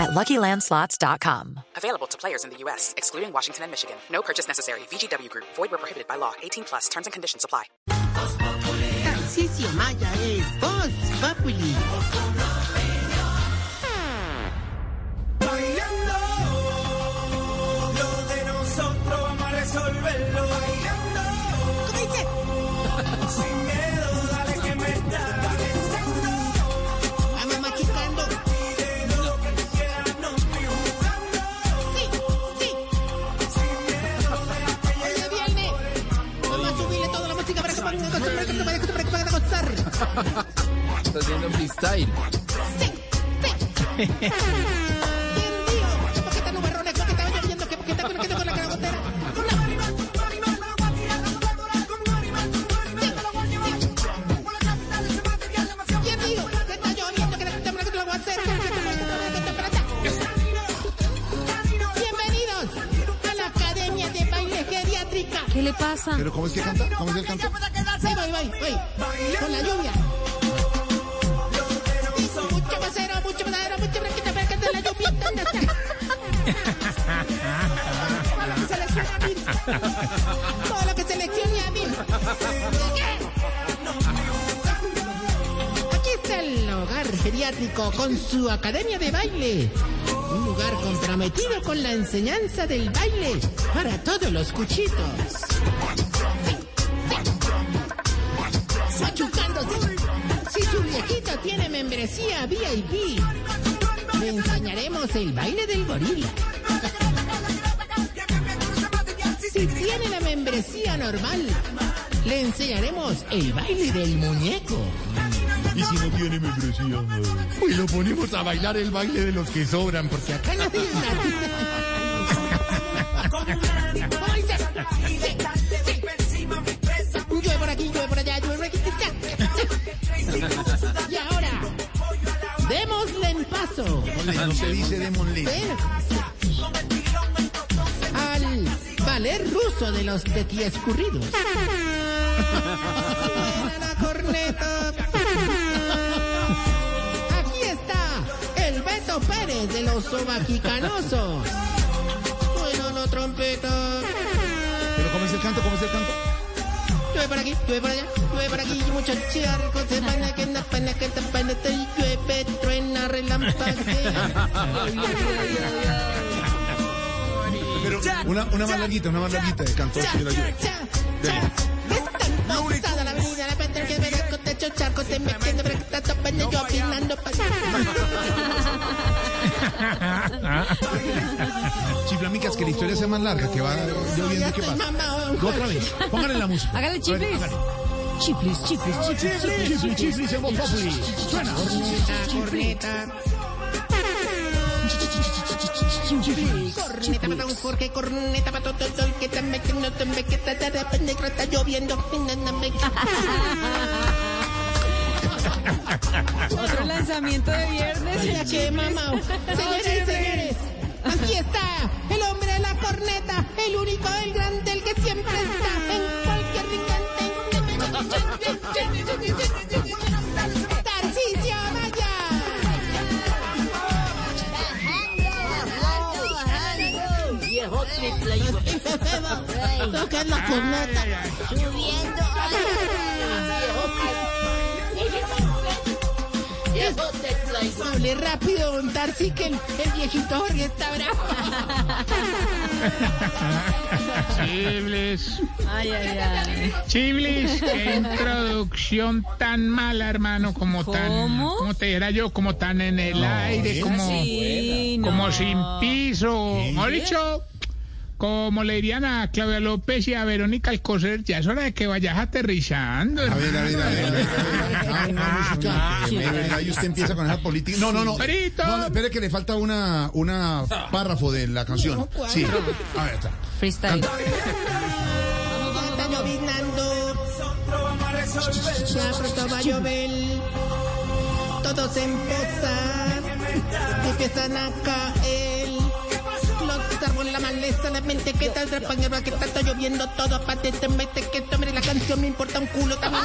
at LuckyLandSlots.com. Available to players in the U.S., excluding Washington and Michigan. No purchase necessary. VGW Group. Void where prohibited by law. 18 plus. Terms and conditions apply. Tarcisio Maya es Voz Populi. Bailando, lo de nosotros vamos a resolverlo. Bailando, ¿Cómo dice? A la Academia de Baile Geriátrica. ¿Qué le pasa? ¿Pero cómo es que canta? ¿Cómo es el canto? Voy, voy, voy. Con la lluvia. Mucho macero, mucho macero, mucho braquita, braquita, la lluvia. ¿Dónde está? Todo lo que seleccione a mí. Todo lo que seleccione a mí. Aquí está el hogar geriátrico con su academia de baile. Un lugar comprometido con la enseñanza del baile para todos los cuchitos. Machucándose. Si su viejito tiene membresía VIP, le enseñaremos el baile del gorila. Si tiene la membresía normal, le enseñaremos el baile del muñeco. Y si no tiene membresía, Pues lo ponemos a bailar el baile de los que sobran, porque acá nadie es paso. no se dice démosle. Ven. Al ballet ruso de los tequiescurridos. Suena la corneta. Aquí está el Beto Pérez de los sobaquicanosos. Suena la trompeta. ¿Pero cómo es el canto? ¿Cómo es el canto? Llueve por aquí, llueve por allá, llueve por aquí, y muchos charcos se van a que na pana que ta pana te llueve, truena, relampaguea. Pero una, una más larguita, una más larguita de canto. Cha, de la cha, cha. La avenida, la pantalla que techo charco, te metiendo, pero que está tapando, yo opinando. pa- Chiflamicas, que la historia sea más larga, que va lloviendo, ¿qué estoy pasa? Otra vez, póngale la música. Hágale chiflis. Chiflis, chiflis, chiflis, chiflis. Chiflis, chiflis, en. Suena. Corneta, corneta. Corneta para un Jorge, corneta para todo el que te me que no te me que te de repente que está lloviendo. Otro lanzamiento de viernes. Mira que mamá. Señores y señores, aquí está el hombre de la corneta, el único, el grande, el que siempre está en cualquier rincón. Tarcisio Maya. Que es la corneta. Hable rápido, don Tarsi, que el, el viejito Jorge está bravo. Chiblis, Ay, ay, ay. Chiblis, qué introducción tan mala, hermano, como tan, ¿Cómo? como te dijera yo, como tan en el aire, como, Sí, no. como sin piso, mejor dicho, como le dirían a Claudia López y a Verónica Alcocer, ya es hora de que vayas aterrizando. A ver, a ver, a ver. a ver. hermano. Ah, una música. De verdad, Y usted empieza con esa política. No, no, no. No, no, espere que le falta una, una párrafo de la canción. Sí. A ver, está. Freestyle. Ya pronto va a llover. Todos en. Empiezan a caer. Los árboles, la maleza, la mente que tal rapan, el que está lloviendo todo patentemente que tome la canción me importa un culo también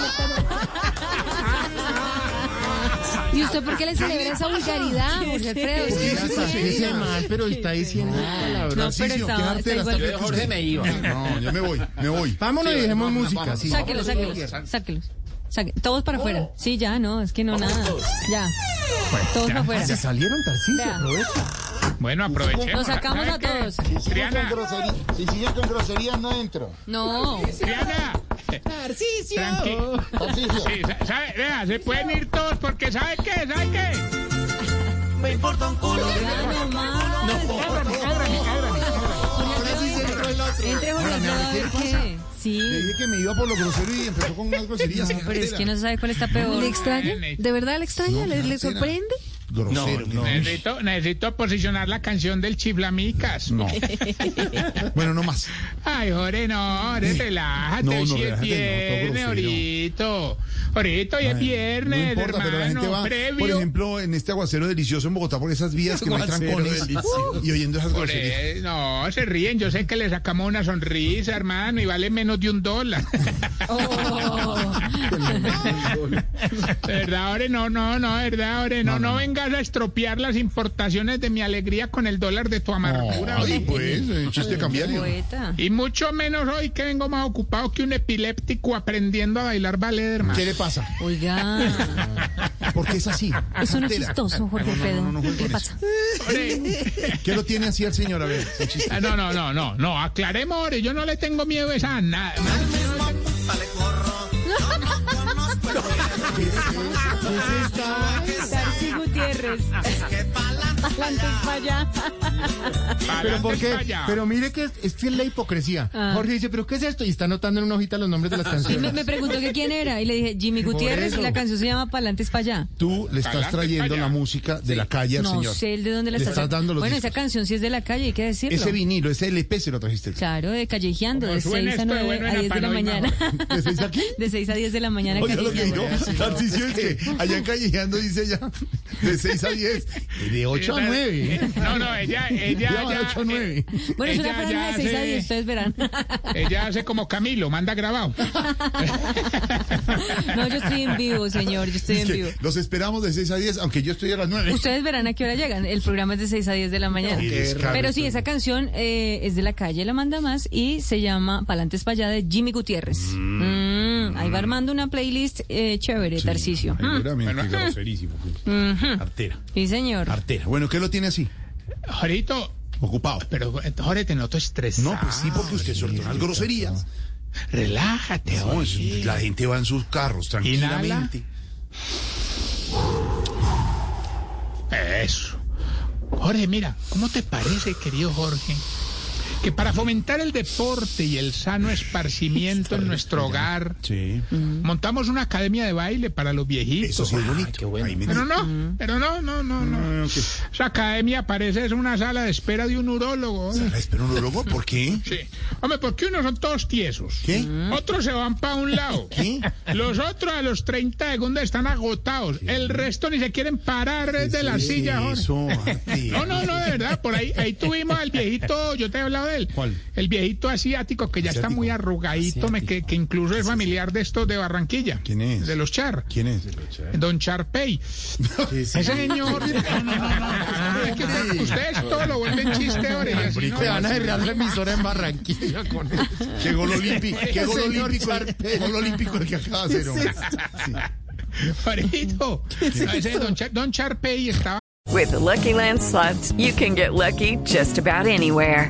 ¿Y usted por qué le celebra esa vulgaridad, Jorge Alfredo? Sí, mal, pero está diciendo palabras. No, pero qué está, igual. tapas usted. me iba. No, yo me voy, me voy. Vámonos y dejemos música. Sí. Sáquelos, sáquelos, sáquelos. Todos para afuera. Sí, ya, no, es que no nada. Ya. Todos para afuera. Se salieron, Tarcisio, Vea. aprovecha. Bueno, aprovechemos. Nos sacamos ¿Sabe a todos. Triana, Si siguen con groserías, no entro. No. Triana, Narciso. tranqui. Sí, sa- sabe, vea, se pueden ir todos porque ¿sabe qué? ¿Sabe qué? Me importa un culo. Ya no más. Ábrame, ábrame, ábrame. Ahora sí se entró el otro. Entre Jorge a ¿qué ver le qué. Sí. Le dije que me iba por lo grosero y empezó con unas groserías. No, pero es que no sabe cuál está peor. ¿Le extraña? ¿De verdad le extraña? ¿Le, le sorprende? Grosero. No, Necesito, necesito posicionar la canción del chiflamicas. no. Bueno, no más. Ay, Jorge, no, Jorge, relájate. No, no, relájate, no, todo viernes, grosero. Ahorita. Hoy es No viernes, importa, pero la gente hermano, va, por previo. ejemplo, en este aguacero delicioso en Bogotá por esas vías que no hay trancones delicioso. y oyendo esas Por groserías. eso, no, se ríen. Yo sé que le sacamos una sonrisa, hermano, y vale menos de un dólar. ¿Verdad, Ore? No, no, no, ¿verdad, Ore? No, no, vengas a estropear las importaciones de mi alegría con el dólar de tu amargura. Ay, pues, eh, chiste cambiario. Y mucho menos hoy que vengo más ocupado que un epiléptico aprendiendo a bailar ballet, hermano. ¿Qué le pasa? Oiga, ¿Por qué es así? eso no es Altera. chistoso, Jorge No, no, Alfredo. no, no, no, ¿Qué pasa? ¿Qué lo tiene así al señor? A ver, ah, no, no, no, no, no, aclaremos, yo no le tengo miedo a esa nada. Gutiérrez. Adelante para allá. Pero ¿por qué? Pero mire que es, es fiel la hipocresía. Ah. Jorge dice, ¿pero qué es esto? Y está anotando en una hojita los nombres de las Y me, canciones. me preguntó que quién era y le dije Jimmy Gutiérrez y la canción se llama Palantes para allá. Tú le estás trayendo la música de la calle al No señor. sé el de dónde la estás sacando. dando los Bueno, discos. esa canción sí es de la calle, hay que decirlo. Ese vinilo, ese LP se lo trajiste. Claro, de callejeando, de Como suena 6 a esto de 9 bueno a en 10 de la mañana. ¿De seis aquí? De 6 a 10 de la mañana Oye, lo que callejeando. dijo Tarcisio es que allá en Callejeando dice ella de 6 a 10, de 8 a 9. No, no, ella, ella, de ya, 8 a 9. Bueno, es una franja de 6 a hace- 10, ustedes verán. ella hace como Camilo, manda grabado. No, yo estoy en vivo, señor, yo estoy Es en vivo. los esperamos de 6 a 10, aunque yo estoy a las 9. Ustedes verán a qué hora llegan. El programa es de 6 a 10 de la mañana. Qué descaro Pero sí, esa canción eh, es de la calle La Manda Más y se llama Palantes para allá de Jimmy Gutiérrez. Mm, ahí va armando una playlist eh, chévere, Tarcicio. Mm, Seguramente, groserísimo. Artera, Sí, señor. artera. Bueno, ¿qué lo tiene así? Jorito, Ocupado. pero Jorge, te noto estresado. No, pues sí, porque usted soltó unas groserías. Relájate, No, oye. la gente va en sus carros tranquilamente. Eso. Jorge, mira, ¿cómo te parece, querido Jorge? Que para fomentar el deporte y el sano esparcimiento en nuestro hogar, Sí. montamos una academia de baile para los viejitos. Eso sí es bonito. Me- Pero no, pero no, no, no, no. Ah. Esa academia parece es una sala de espera de un urólogo. ¿Sala espera un urólogo? ¿Por qué? Sí. Hombre, porque unos son todos tiesos. ¿Qué? Otros se van para un lado. ¿Qué? Los otros a los 30 segundos están agotados. El resto ni se quieren parar de la ¿Qué silla, Jorge. Eso. No, no, no, de verdad. Por ahí, ahí tuvimos al viejito, yo te he hablado de él. ¿Cuál? El viejito asiático que ya está Asiático. muy arrugadito, me- que, que incluso es familiar de estos de Barranquilla. ¿Quién es? De los Char. ¿Quién es? Don Charpey. Ese señor. No, no, no, no. Es que usted- ustedes todo lo vuelven chiste ahora. y así, ¿no? Se van a cerrar la emisora en Barranquilla con eso. ¿Qué gol olímpico? ¿Qué gol Señor olímpico? gol olímpico el que acaba de hacer. Sí. Ese Char- Don Charpey estaba. With the Lucky Land slots, you can get lucky just about anywhere.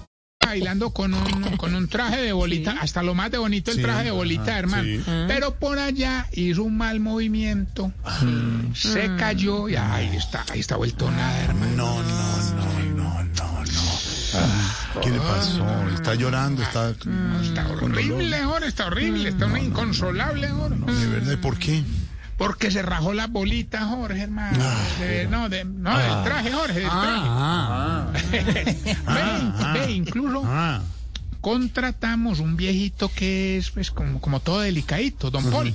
Bailando con un, con un traje de bolita, hasta lo más de bonito el Sí, traje de bolita, ajá, hermano. sí. Pero por allá hizo un mal movimiento, mm, se cayó y ahí está, ahí está vuelto nada, hermano. No, no, no, no, no, no. ¿Qué le pasó? Está llorando, está... Está horrible, ahora está horrible, está un inconsolable ahora. De verdad, ¿por qué? Porque se rajó la bolita, Jorge, hermano. De- no, de, no, del traje, Jorge, del traje. ve, ve, incluso Ah, contratamos un viejito que es pues como, como todo delicadito, don Paul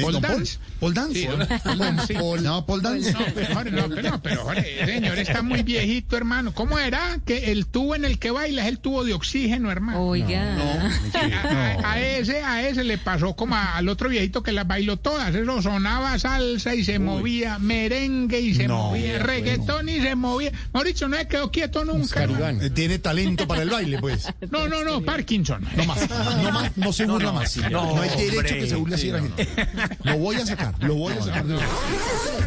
don Paul. Dance. Paul Dance. Sí, Paul Dance, sí. Paul- no, Paul Dance. No, pero, Jorge, no, pero, no, pero Jorge, señor está muy viejito, hermano. ¿Cómo era que el tubo en el que baila es el tubo de oxígeno, hermano? Oiga. A, a- a ese, a ese le pasó como a- al otro viejito que las bailó todas. Eso sonaba salsa y se movía, merengue y se No, movía, bueno. reggaetón y se movía. Mauricio no se quedó quieto nunca. Eh, Tiene talento para el baile, pues. No, no, no, Parkinson. No más, no más, no se burla más. No, hay derecho que se burle así la gente. Lo voy a sacar, lo voy a sacar.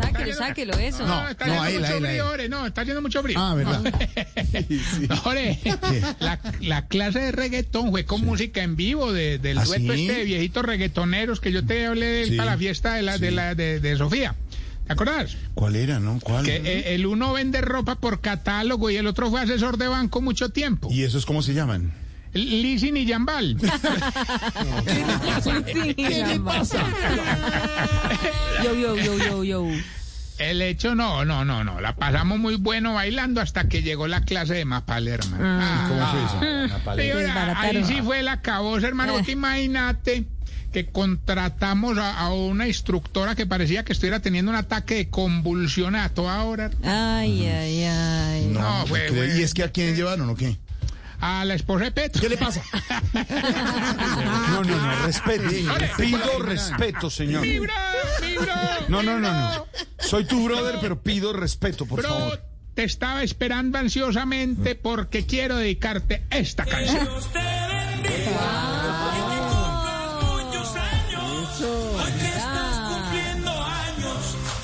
Sáquelo, sáquelo, eso. No, está no, haciendo mucho frío, Ore, no, está haciendo mucho frío. Ah, ¿verdad? Ore, la, la clase de reggaetón fue con música en vivo de, del ¿Ah, dueto este de viejitos reggaetoneros que yo te hablé de él para la fiesta de, la, de, la, de, de Sofía. ¿Te acuerdas? ¿Cuál era, no? ¿Cuál? Que eh, el uno vende ropa por catálogo y el otro fue asesor de banco mucho tiempo. ¿Y esos cómo se llaman? Lisin y Jambal. ¿Qué le pasa? Yo, yo, yo, yo, yo. El hecho, no, no, no, no. La pasamos muy bueno bailando hasta que llegó la clase de Mapal, hermano. Ah, ¿Cómo fue eso? sí, ahora, Desbarataron. ahí sí fue la cabosa, hermano. Te imagínate que contratamos a, a una instructora que parecía que estuviera teniendo un ataque de convulsión a toda hora. Ay, ay, ay. No, fue, ¿Qué- fue- ¿Y es que a quién llevaron o qué? A la esposa de Petro. ¿Qué le pasa? No, no, no, respete. Pido respeto, señor. ¡Mi bro! ¡Mi bro! No, no, no, no. Soy tu brother, pero pido respeto, por Bro, favor. te estaba esperando ansiosamente porque quiero dedicarte esta canción.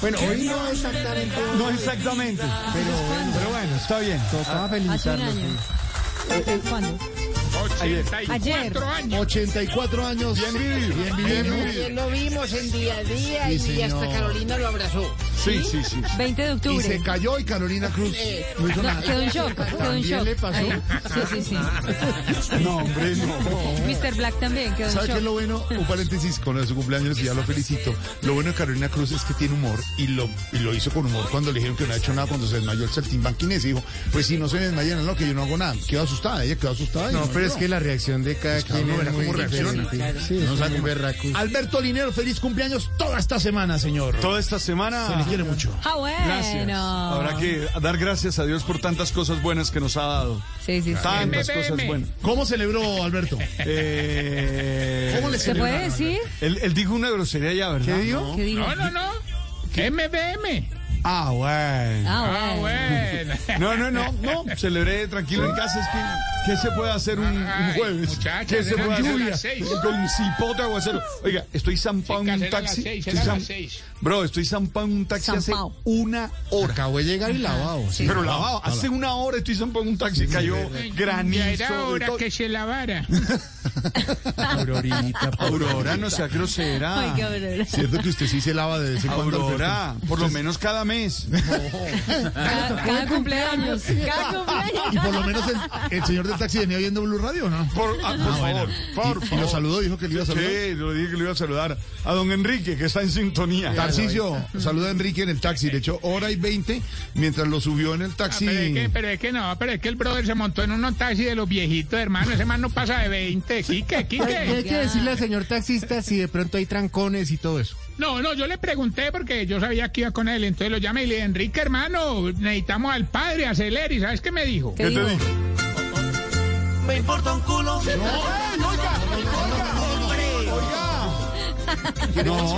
Bueno, hoy no exactamente, No exactamente, pero, pero bueno, está bien. tocaba Hace un felicitarlo. Eh, ¿Cuándo? 84 Ayer. años. 84 años. Bien vivido. Bien vivido. Ayer lo vimos en día a día Sí, y señor. hasta Carolina lo abrazó. Sí, sí, sí. 20 de Y octubre. se cayó y Carolina Cruz no hizo No, nada. quedó en shock, quedó en shock. le pasó? Ahí. Sí, sí, sí. No, hombre, no. Mr. Black también quedó en ¿Sabe qué es lo bueno? Un paréntesis con su cumpleaños y ya lo felicito. Lo bueno de Carolina Cruz es que tiene humor y lo, y lo hizo con humor cuando le dijeron que no ha hecho nada cuando se desmayó el saltimbanquinés. Y dijo, pues si no se desmayan, no, que yo no hago nada. Quedó asustada, ella quedó asustada. y No, pero es que la reacción de cada quien es muy cómo reacciona. diferente. Sí, No sabe un. Alberto Linero, feliz cumpleaños toda esta semana, señor. Toda esta Se semana le quiere mucho. Ah, bueno. Gracias. Habrá que dar gracias a Dios por tantas cosas buenas que nos ha dado. Sí, sí, sí. Tantas cosas buenas. ¿Cómo celebró Alberto? Eh, ¿Cómo le ¿Se puede decir? él, él dijo una grosería ya, ¿verdad? ¿Qué dijo? ¿Qué digo? No, no, no. MBM. Ah, bueno. Ah, Ah, bueno. bueno. No, no, no, no. Celebré tranquilo en casa. Es que, ¿qué se puede hacer un, un jueves? muchachas, ¿Qué se puede las hacer? seis. Con cipote aguacero. Oiga, estoy zampado en un taxi. seis, Estoy eran zam- las seis. Bro, estoy zampado en un taxi hace una hora. Acabo de llegar y lavado. sí. Pero lavado, hace una hora estoy zampado en un taxi. Cayó granizo. Ya era hora todo. que se lavara. Aurorita, Aurora, no sea grosera. Ay, qué horror. Cierto que usted sí se lava de vez en cuando. Aurora, por lo menos cada mes. Cada, cada cumpleaños. Cada cumpleaños. Y por lo menos el, el señor del taxi venía viendo Blue Radio, ¿no? Por, ah, por Ah, bueno. favor, por Y- y favor. lo saludó, dijo que le iba a saludar. Sí, lo dije que le iba a saludar. A don Enrique, que está en sintonía. Tarcicio, saluda a Enrique en el taxi. Le echó hora y 20 mientras lo subió en el Ah, taxi. pero, es que, pero es que no, pero es que el brother se montó en un taxi de los viejitos, hermano. Ese man no pasa de 20. Quique, ¿Qué hay Quique. que decirle al señor taxista si de pronto hay trancones y todo eso? No, no, yo le pregunté porque yo sabía que iba con él. Entonces lo llamé y le dije, Enrique, hermano, necesitamos al padre, acelere. ¿Y sabes qué me dijo? ¿Qué digo? Me importa un culo. No,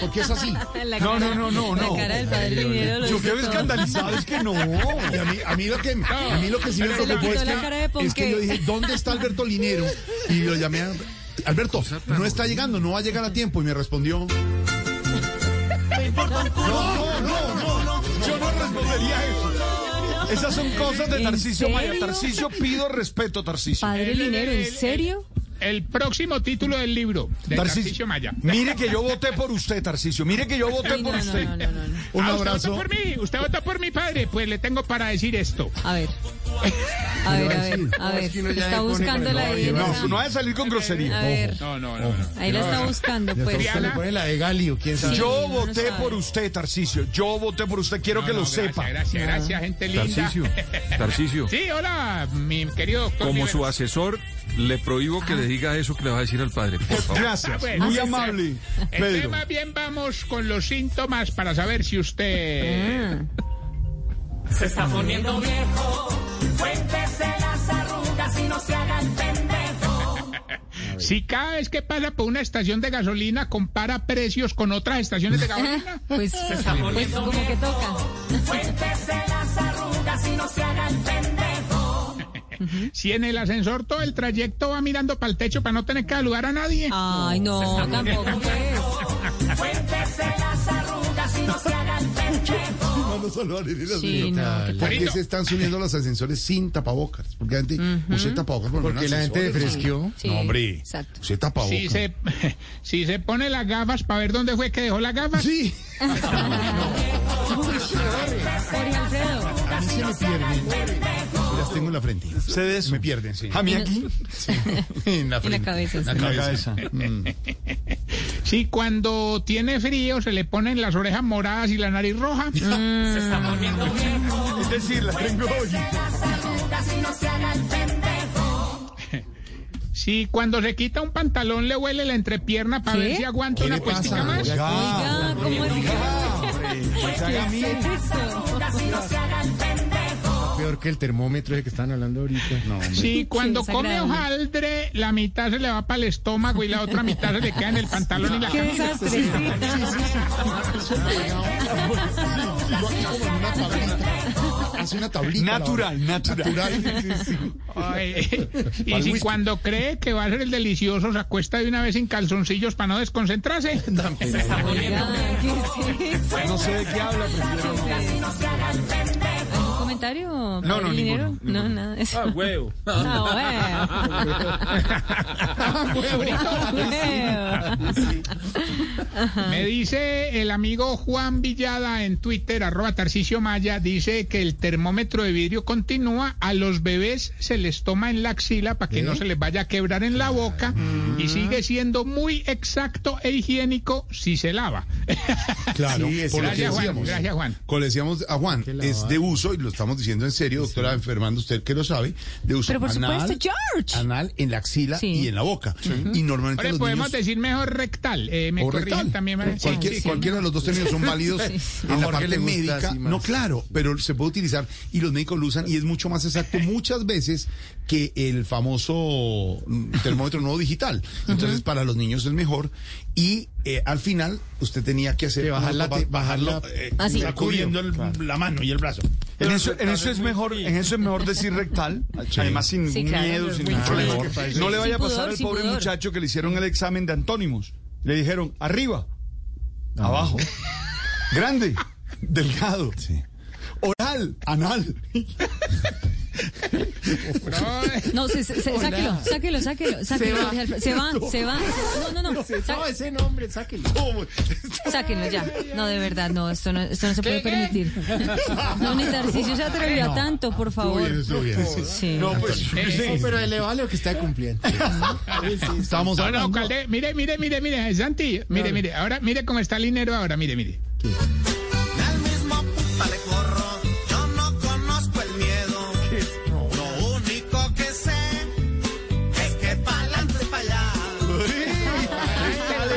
¿por qué es así? La No, cara- no, no, no, La no. cara del padre Linero Yo quedo escandalizado, es que no. Y a mí, a mí lo que, a mí lo que sí me preocupó es que, es que yo dije, ¿dónde está Alberto Linero? Y lo llamé a... Alberto, no está llegando, no va a llegar a tiempo. Y me respondió... Me importa un culo. No, no, no, no, yo no respondería eso. Esas son cosas de ¿En Tarcisio Maya. Tarcisio, pido respeto, Tarcisio. Padre Linero, ¿en serio? El próximo título del libro de Tarcisio, Maya. Mire que yo voté por usted, Tarcisio. Mire que yo voté por no, usted. no, no, no, no. Un Ah, ¿Usted abrazo. votó por mí? ¿Usted votó por mi padre? Pues le tengo para decir esto. A ver. A ver, a ver, a ver. Está buscando la en No, no va a salir con A grosería. ver, No, no, no. no. ahí la está buscando, pues. le pone la de Gali o quién sabe. Yo voté por usted, Tarcisio. Yo voté por usted. Quiero que lo sepa. Gracias, gracias, gente linda. Tarcisio, Tarcisio, Sí, hola, mi querido doctor. como su asesor, le prohíbo que le diga eso que le va a decir al padre, por favor. Gracias. Ah, bueno. Muy Ah, amable, Entonces, Pedro. más bien vamos con los síntomas para saber si usted... Se está poniendo viejo. Cuéntese las arrugas y no se haga el pendejo. Si cada vez que pasa por una estación de gasolina compara precios con otras estaciones de gasolina. Pues, pues como que toca. Cuéntese las arrugas y no se haga el pendejo. Si en el ascensor todo el trayecto va mirando para el techo para no tener que saludar a nadie. Ay, no, tampoco. Cuéntese las arrugas y no se haga el pendejo. No, no solo Dios Sí, mío. no, ¿qué ¿Por qué se están subiendo los ascensores sin tapabocas? Porque la gente use tapabocas por Porque la gente fresqueó. Sí, No, hombre. Exacto. Use tapabocas. Si se, si se pone las gafas para ver dónde fue que dejó las gafas. Sí. Jorge Alfredo. A mí se me. Tengo en la frente. Sé de eso. Me pierden, sí. A mí aquí. En la En la frente. cabeza, En la sí. cabeza. cabeza. Mm. Si cuando tiene frío se le ponen las orejas moradas y la nariz roja. Se está poniendo viejo. Es decir, la tengo hoy. Si cuando se quita un pantalón le huele la entrepierna para ¿Qué? ver si aguanta ¿Qué una puestica más. Oiga, ¿cómo es Peor que el termómetro ese que están hablando ahorita. No, Si cuando Qué come hojaldre, la mitad se le va para el estómago y la otra mitad se le queda en el pantalón y la Qué camisa. desastre. sí. Hace una tablita. Natural, natural. Natural. sí, sí. Ay, y si whisky. cuando cree que va a ser el delicioso se acuesta de una vez sin calzoncillos para no desconcentrarse. No sé de qué habla. ¿Algún comentario? No, no, Linero? ninguno, No, nada. Ah, huevo. Ah, bueno. Me dice el amigo Juan Villada en Twitter, arroba Tarcicio Maya, dice que el termómetro de vidrio continúa, a los bebés se les toma en la axila para que no se les vaya a quebrar en la boca y sigue siendo muy exacto e higiénico si se lava. Claro, Sí, es por lo que Gracias Juan, decíamos. gracias Juan. Como decíamos a Juan, es de uso, y lo estamos diciendo en serio, doctora enfermando, usted que lo sabe, de uso Pero por anal, supuesto, George. anal en la axila Sí. y en la boca. Y normalmente Ahora los podemos niños... decir mejor rectal, eh, me o rectal. también. Sí, Cualquier- sí, sí. Cualquiera de los dos términos son válidos Sí. en la parte médica. así. No, claro, pero se puede utilizar y los médicos lo usan y es mucho más exacto muchas veces que el famoso mm, termómetro nuevo digital. Entonces, para los niños es mejor y eh, al final usted tenía que hacer Que bajar la bajarlo la- eh, Ah, sí. sacudiendo el- la mano y el brazo. En eso, en eso es mejor, en eso es mejor decir rectal, además sin Sí, ningún claro, miedo, sin ningún problema. No le vaya a pasar pudor, al pobre pudor. muchacho que le hicieron el examen de antónimos. Le dijeron arriba, abajo, grande, delgado, oral, anal. No, se, se- se- sáquelo, sáquelo, sáquelo, sáquelo. Se va, se va. No, no, no. No, ese nombre, sáquenlo. Sáquenlo ya. No, de verdad, no, esto no, esto no se puede permitir. No, ni Tarcisio se atrevió a tanto, por favor. bien, estuvo bien, sí. Sí. No, pues, No, pero le vale lo que está cumpliendo. No, hablando. Calde- mire, mire, mire, mire, Santi, mire, mire, ahora mire cómo está el dinero ahora, mire, mire.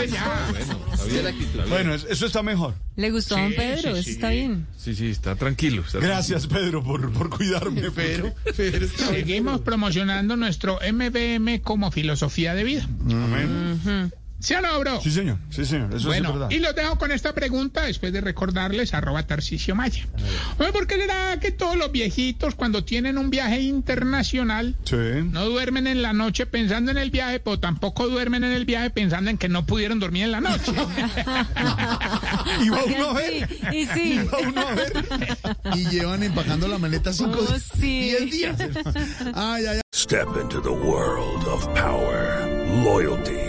Sabía la actitud. bueno, es- eso está mejor. ¿Le gustó a don Pedro? sí, Eso sí. está bien. Sí, sí, está tranquilo. está Gracias, Pedro, por, por cuidarme. Pedro. Seguimos promocionando nuestro MBM como filosofía de vida. ¿Sí o no, bro? Sí, señor. Sí, señor. Eso bueno, es verdad. y los dejo con esta pregunta después de recordarles arroba Tarcisio Maya. Oye, ¿por qué será que todos los viejitos cuando tienen un viaje internacional Sí. no duermen en la noche pensando en el viaje, pero tampoco duermen en el viaje pensando en que no pudieron dormir en la noche? Y va uno a ver. Sí, y sí. Y va uno a ver. Y llevan empacando la maleta cinco, Oh, sí. diez días. Ay, ay, ay. Step into the world of power, loyalty,